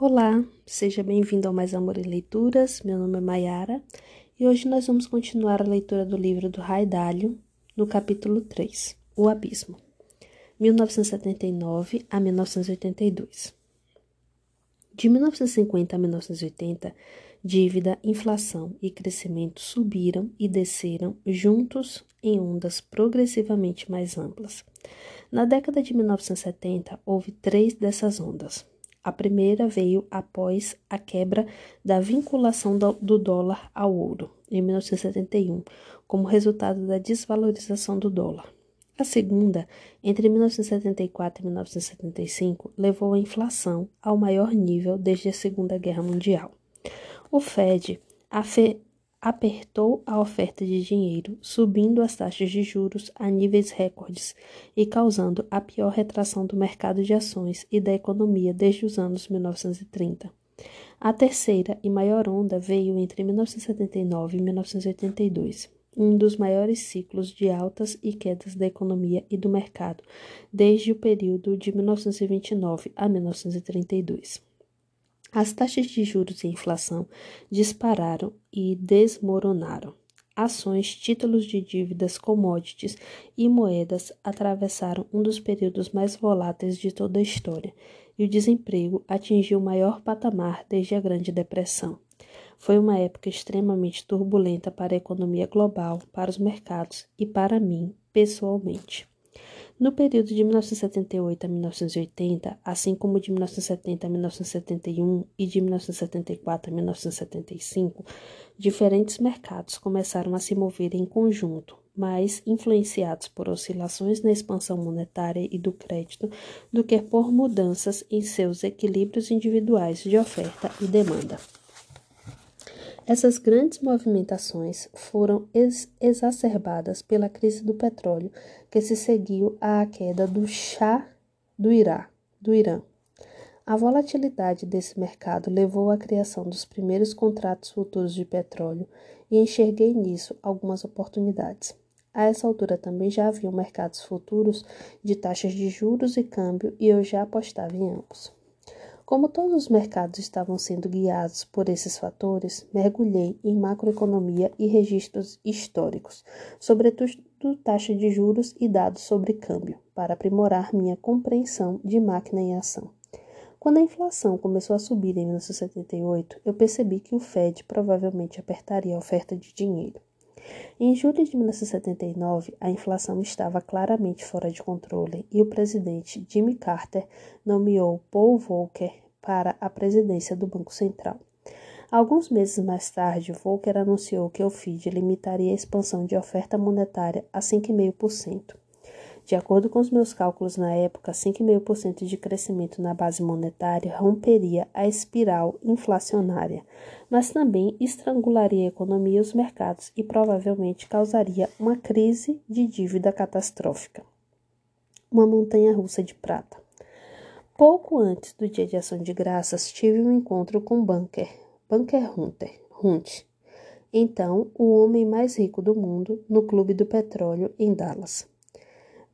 Olá, seja bem-vindo ao Mais Amor e Leituras. Meu nome é Mayara e hoje nós vamos continuar a leitura do livro do Raidalho, no capítulo 3, O Abismo, 1979 a 1982. De 1950 a 1980, dívida, inflação e crescimento subiram e desceram juntos em ondas progressivamente mais amplas. Na década de 1970, houve três dessas ondas a primeira veio após a quebra da vinculação do dólar ao ouro, em 1971, como resultado da desvalorização do dólar. A segunda, entre 1974 e 1975, levou a inflação ao maior nível desde a Segunda Guerra Mundial. O Fed apertou a oferta de dinheiro, subindo as taxas de juros a níveis recordes e causando a pior retração do mercado de ações e da economia desde os anos 1930. A terceira e maior onda veio entre 1979 e 1982, um dos maiores ciclos de altas e quedas da economia e do mercado desde o período de 1929 a 1932. As taxas de juros e inflação dispararam e desmoronaram. Ações, títulos de dívidas, commodities e moedas atravessaram um dos períodos mais voláteis de toda a história, e o desemprego atingiu o maior patamar desde a Grande Depressão. Foi uma época extremamente turbulenta para a economia global, para os mercados e para mim, pessoalmente. No período de 1978 a 1980, assim como de 1970 a 1971 e de 1974 a 1975, diferentes mercados começaram a se mover em conjunto, mais influenciados por oscilações na expansão monetária e do crédito do que por mudanças em seus equilíbrios individuais de oferta e demanda. Essas grandes movimentações foram ex exacerbadas pela crise do petróleo que se seguiu à queda do Shah do, do Irã. A volatilidade desse mercado levou à criação dos primeiros contratos futuros de petróleo e enxerguei nisso algumas oportunidades. A essa altura também já havia mercados futuros de taxas de juros e câmbio e eu já apostava em ambos. Como todos os mercados estavam sendo guiados por esses fatores, mergulhei em macroeconomia e registros históricos, sobretudo taxa de juros e dados sobre câmbio, para aprimorar minha compreensão de máquina em ação. Quando a inflação começou a subir em 1978, eu percebi que o Fed provavelmente apertaria a oferta de dinheiro. Em julho de 1979, a inflação estava claramente fora de controle e o presidente Jimmy Carter nomeou Paul Volcker para a presidência do Banco Central. Alguns meses mais tarde, Volcker anunciou que o FID limitaria a expansão de oferta monetária a 5,5%. De acordo com os meus cálculos na época, 5,5% de crescimento na base monetária romperia a espiral inflacionária, mas também estrangularia a economia e os mercados e provavelmente causaria uma crise de dívida catastrófica. Uma montanha russa de prata. Pouco antes do dia de ação de graças, tive um encontro com Bunker, Bunker Hunter, Hunt, então o homem mais rico do mundo, no Clube do Petróleo em Dallas.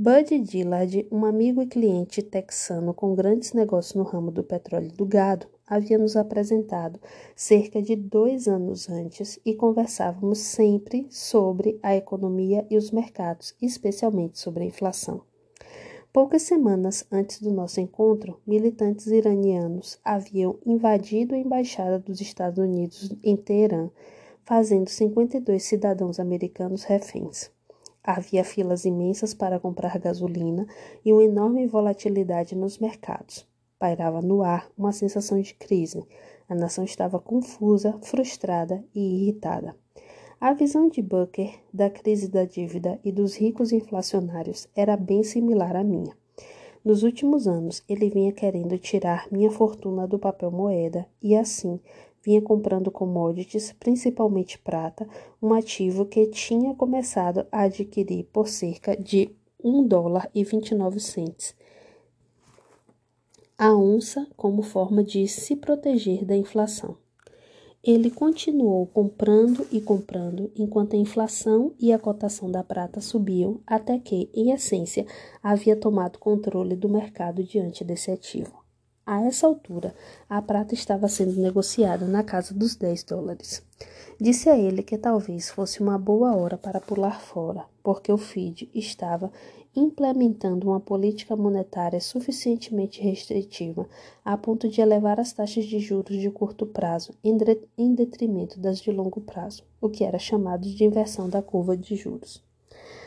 Bud Dillard, um amigo e cliente texano com grandes negócios no ramo do petróleo e do gado, havia nos apresentado cerca de dois anos antes e conversávamos sempre sobre a economia e os mercados, especialmente sobre a inflação. Poucas semanas antes do nosso encontro, militantes iranianos haviam invadido a embaixada dos Estados Unidos em Teherã, fazendo 52 cidadãos americanos reféns. Havia filas imensas para comprar gasolina e uma enorme volatilidade nos mercados. Pairava no ar uma sensação de crise. A nação estava confusa, frustrada e irritada. A visão de Booker da crise da dívida e dos ricos inflacionários era bem similar à minha. Nos últimos anos, ele vinha querendo tirar minha fortuna do papel moeda e assim vinha comprando commodities, principalmente prata, um ativo que tinha começado a adquirir por cerca de 1 dólar e 29 centes a onça como forma de se proteger da inflação. Ele continuou comprando e comprando enquanto a inflação e a cotação da prata subiam, até que, em essência, havia tomado controle do mercado diante desse ativo. A essa altura, a prata estava sendo negociada na casa dos 10 dólares. Disse a ele que talvez fosse uma boa hora para pular fora, porque o FID estava implementando uma política monetária suficientemente restritiva a ponto de elevar as taxas de juros de curto prazo em detrimento das de longo prazo, o que era chamado de inversão da curva de juros.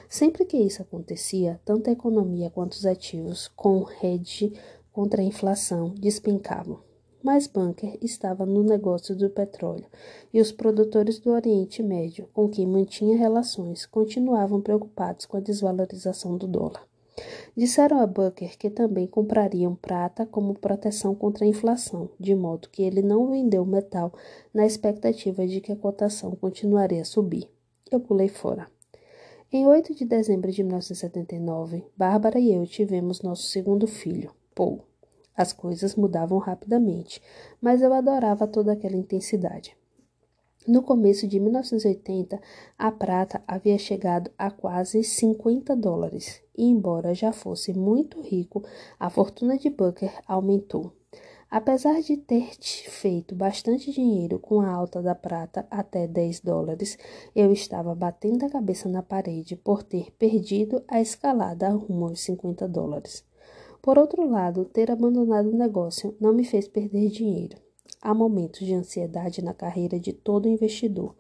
Sempre que isso acontecia, tanto a economia quanto os ativos, com hedge contra a inflação, despencavam. Mas Bunker estava no negócio do petróleo e os produtores do Oriente Médio, com quem mantinha relações, continuavam preocupados com a desvalorização do dólar. Disseram a Bunker que também comprariam prata como proteção contra a inflação, de modo que ele não vendeu metal na expectativa de que a cotação continuaria a subir. Eu pulei fora. Em 8 de dezembro de 1979, Bárbara e eu tivemos nosso segundo filho, Paul. As coisas mudavam rapidamente, mas eu adorava toda aquela intensidade. No começo de 1980, a prata havia chegado a quase 50 dólares, e embora já fosse muito rico, a fortuna de Booker aumentou. Apesar de ter feito bastante dinheiro com a alta da prata até 10 dólares, eu estava batendo a cabeça na parede por ter perdido a escalada rumo aos 50 dólares. Por outro lado, ter abandonado o negócio não me fez perder dinheiro. Há momentos de ansiedade na carreira de todo investidor,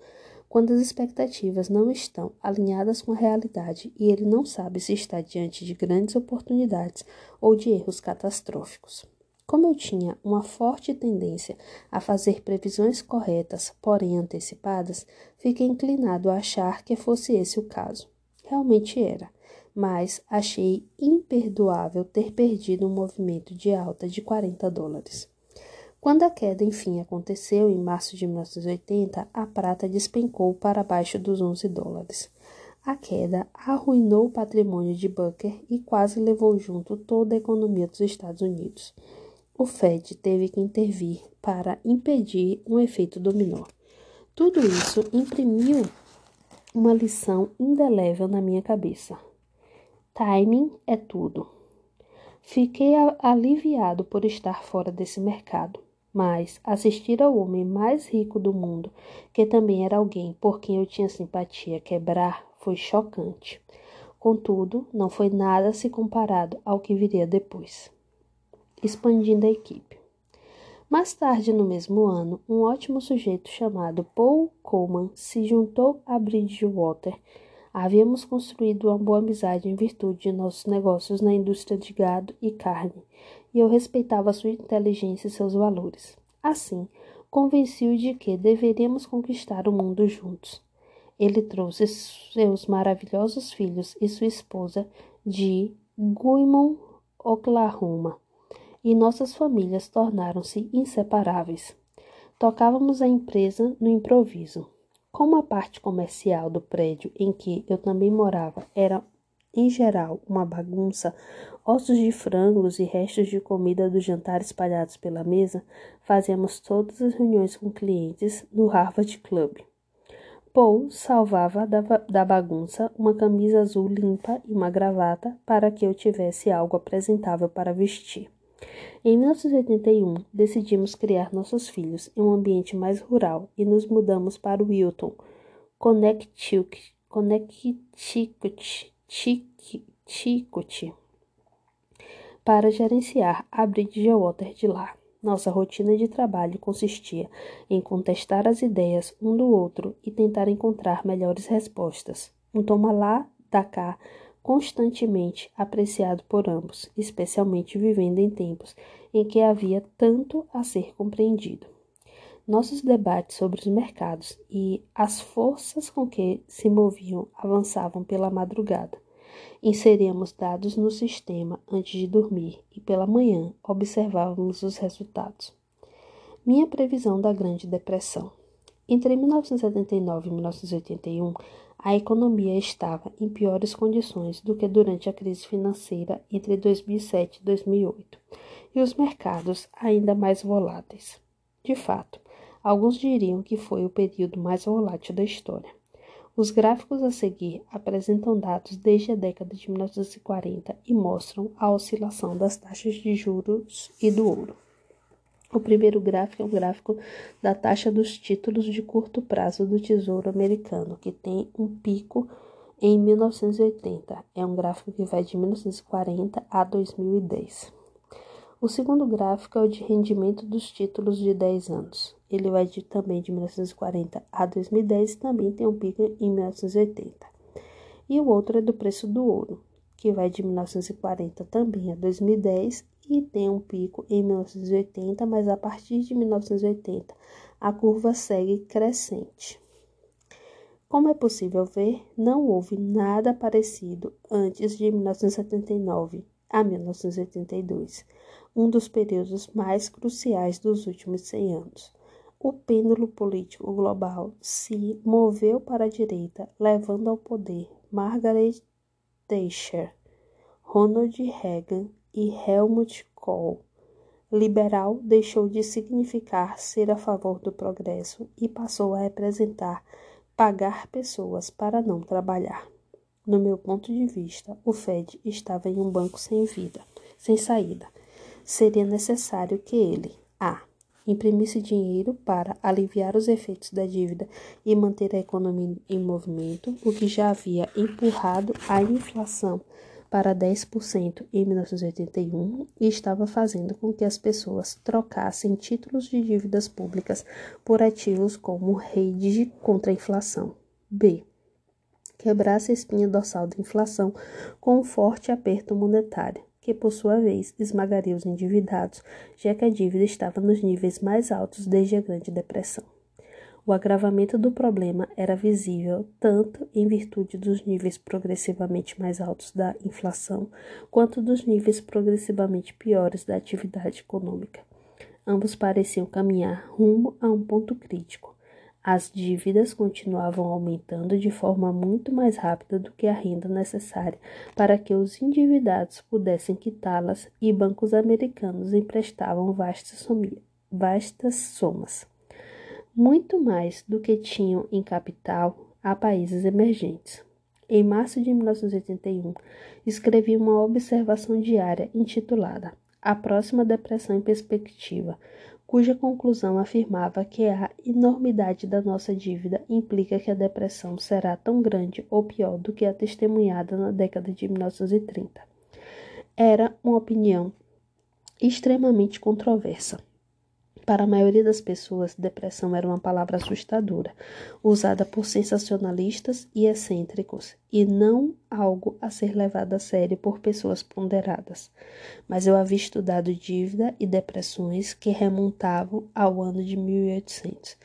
quando as expectativas não estão alinhadas com a realidade e ele não sabe se está diante de grandes oportunidades ou de erros catastróficos. Como eu tinha uma forte tendência a fazer previsões corretas, porém antecipadas, fiquei inclinado a achar que fosse esse o caso. Realmente era mas achei imperdoável ter perdido um movimento de alta de 40 dólares. Quando a queda enfim aconteceu em março de 1980, a prata despencou para baixo dos 11 dólares. A queda arruinou o patrimônio de Bucker e quase levou junto toda a economia dos Estados Unidos. O Fed teve que intervir para impedir um efeito dominó. Tudo isso imprimiu uma lição indelével na minha cabeça. Timing é tudo. Fiquei aliviado por estar fora desse mercado, mas assistir ao homem mais rico do mundo, que também era alguém por quem eu tinha simpatia, quebrar foi chocante. Contudo, não foi nada se comparado ao que viria depois. Expandindo a equipe. Mais tarde, no mesmo ano, um ótimo sujeito chamado Paul Coleman se juntou a Bridgewater Havíamos construído uma boa amizade em virtude de nossos negócios na indústria de gado e carne, e eu respeitava sua inteligência e seus valores. Assim, convenci-o de que deveríamos conquistar o mundo juntos. Ele trouxe seus maravilhosos filhos e sua esposa de Guymon, Oklahoma, e nossas famílias tornaram-se inseparáveis. Tocávamos a empresa no improviso. Como a parte comercial do prédio em que eu também morava era, em geral, uma bagunça, ossos de frangos e restos de comida do jantar espalhados pela mesa, fazíamos todas as reuniões com clientes no Harvard Club. Paul salvava da, da bagunça uma camisa azul limpa e uma gravata para que eu tivesse algo apresentável para vestir. Em 1981, decidimos criar nossos filhos em um ambiente mais rural e nos mudamos para Wilton, Connecticut, para gerenciar a Bridgewater de lá. Nossa rotina de trabalho consistia em contestar as ideias um do outro e tentar encontrar melhores respostas. Um toma lá, da cá, constantemente apreciado por ambos, especialmente vivendo em tempos em que havia tanto a ser compreendido. Nossos debates sobre os mercados e as forças com que se moviam avançavam pela madrugada. Inseríamos dados no sistema antes de dormir e pela manhã observávamos os resultados. Minha previsão da Grande Depressão. Entre 1979 e 1981, a economia estava em piores condições do que durante a crise financeira entre 2007 e 2008, e os mercados ainda mais voláteis. De fato, alguns diriam que foi o período mais volátil da história. Os gráficos a seguir apresentam dados desde a década de 1940 e mostram a oscilação das taxas de juros e do ouro. O primeiro gráfico é um gráfico da taxa dos títulos de curto prazo do Tesouro Americano, que tem um pico em 1980. É um gráfico que vai de 1940 a 2010. O segundo gráfico é o de rendimento dos títulos de 10 anos. Ele vai de, também de 1940 a 2010 e também tem um pico em 1980. E o outro é do preço do ouro, que vai de 1940 também a 2010 e tem um pico em 1980, mas a partir de 1980 a curva segue crescente. Como é possível ver, não houve nada parecido antes de 1979 a 1982, um dos períodos mais cruciais dos últimos 100 anos. O pêndulo político global se moveu para a direita, levando ao poder Margaret Thatcher, Ronald Reagan e Helmut Kohl. Liberal deixou de significar ser a favor do progresso e passou a representar pagar pessoas para não trabalhar. No meu ponto de vista, o Fed estava em um banco sem vida, sem saída. Seria necessário que ele a imprimisse dinheiro para aliviar os efeitos da dívida e manter a economia em movimento, o que já havia empurrado a inflação para 10% em 1981 e estava fazendo com que as pessoas trocassem títulos de dívidas públicas por ativos como rede contra a inflação. B. Quebrasse a espinha dorsal da inflação com um forte aperto monetário, que por sua vez esmagaria os endividados, já que a dívida estava nos níveis mais altos desde a Grande Depressão. O agravamento do problema era visível tanto em virtude dos níveis progressivamente mais altos da inflação, quanto dos níveis progressivamente piores da atividade econômica. Ambos pareciam caminhar rumo a um ponto crítico. As dívidas continuavam aumentando de forma muito mais rápida do que a renda necessária para que os endividados pudessem quitá-las, e bancos americanos emprestavam vastas, vastas somas muito mais do que tinham em capital a países emergentes. Em março de 1981, escrevi uma observação diária intitulada A Próxima Depressão em Perspectiva, cuja conclusão afirmava que a enormidade da nossa dívida implica que a depressão será tão grande ou pior do que a testemunhada na década de 1930. Era uma opinião extremamente controversa para a maioria das pessoas, depressão era uma palavra assustadora, usada por sensacionalistas e excêntricos, e não algo a ser levado a sério por pessoas ponderadas. Mas eu havia estudado dívida e depressões que remontavam ao ano de 1800.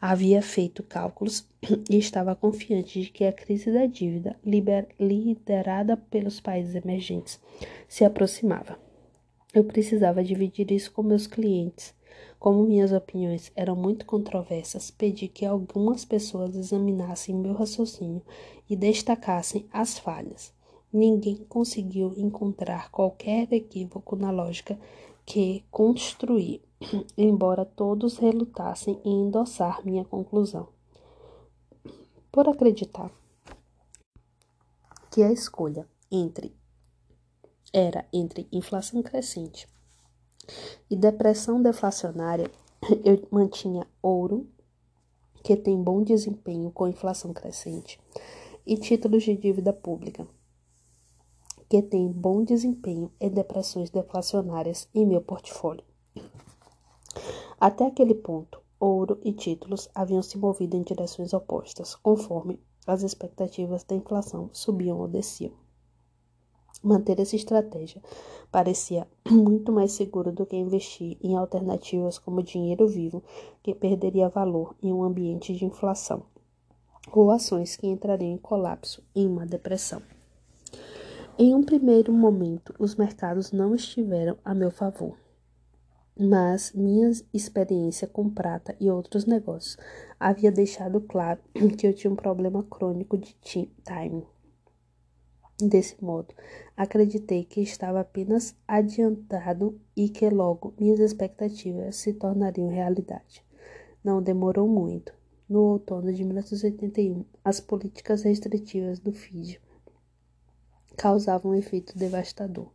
Havia feito cálculos e estava confiante de que a crise da dívida, liderada pelos países emergentes, se aproximava. Eu precisava dividir isso com meus clientes como minhas opiniões eram muito controversas, pedi que algumas pessoas examinassem meu raciocínio e destacassem as falhas. Ninguém conseguiu encontrar qualquer equívoco na lógica que construí, embora todos relutassem em endossar minha conclusão. Por acreditar que a escolha entre era entre inflação crescente e depressão deflacionária, eu mantinha ouro, que tem bom desempenho com inflação crescente, e títulos de dívida pública, que tem bom desempenho em depressões deflacionárias em meu portfólio. Até aquele ponto, ouro e títulos haviam se movido em direções opostas, conforme as expectativas da inflação subiam ou desciam. Manter essa estratégia parecia muito mais seguro do que investir em alternativas como dinheiro vivo, que perderia valor em um ambiente de inflação, ou ações que entrariam em colapso em uma depressão. Em um primeiro momento, os mercados não estiveram a meu favor, mas minha experiência com prata e outros negócios havia deixado claro que eu tinha um problema crônico de timing. Desse modo, acreditei que estava apenas adiantado e que logo minhas expectativas se tornariam realidade. Não demorou muito. No outono de 1981, as políticas restritivas do FID causavam um efeito devastador.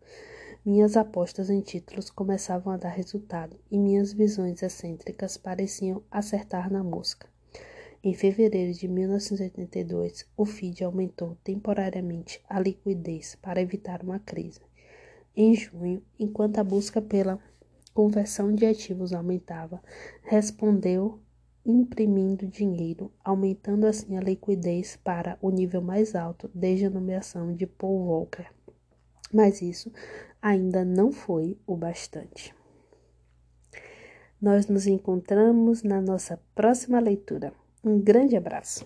Minhas apostas em títulos começavam a dar resultado e minhas visões excêntricas pareciam acertar na mosca. Em fevereiro de 1982, o FID aumentou temporariamente a liquidez para evitar uma crise. Em junho, enquanto a busca pela conversão de ativos aumentava, respondeu imprimindo dinheiro, aumentando assim a liquidez para o nível mais alto desde a nomeação de Paul Volcker. Mas isso ainda não foi o bastante. Nós nos encontramos na nossa próxima leitura. Um grande abraço!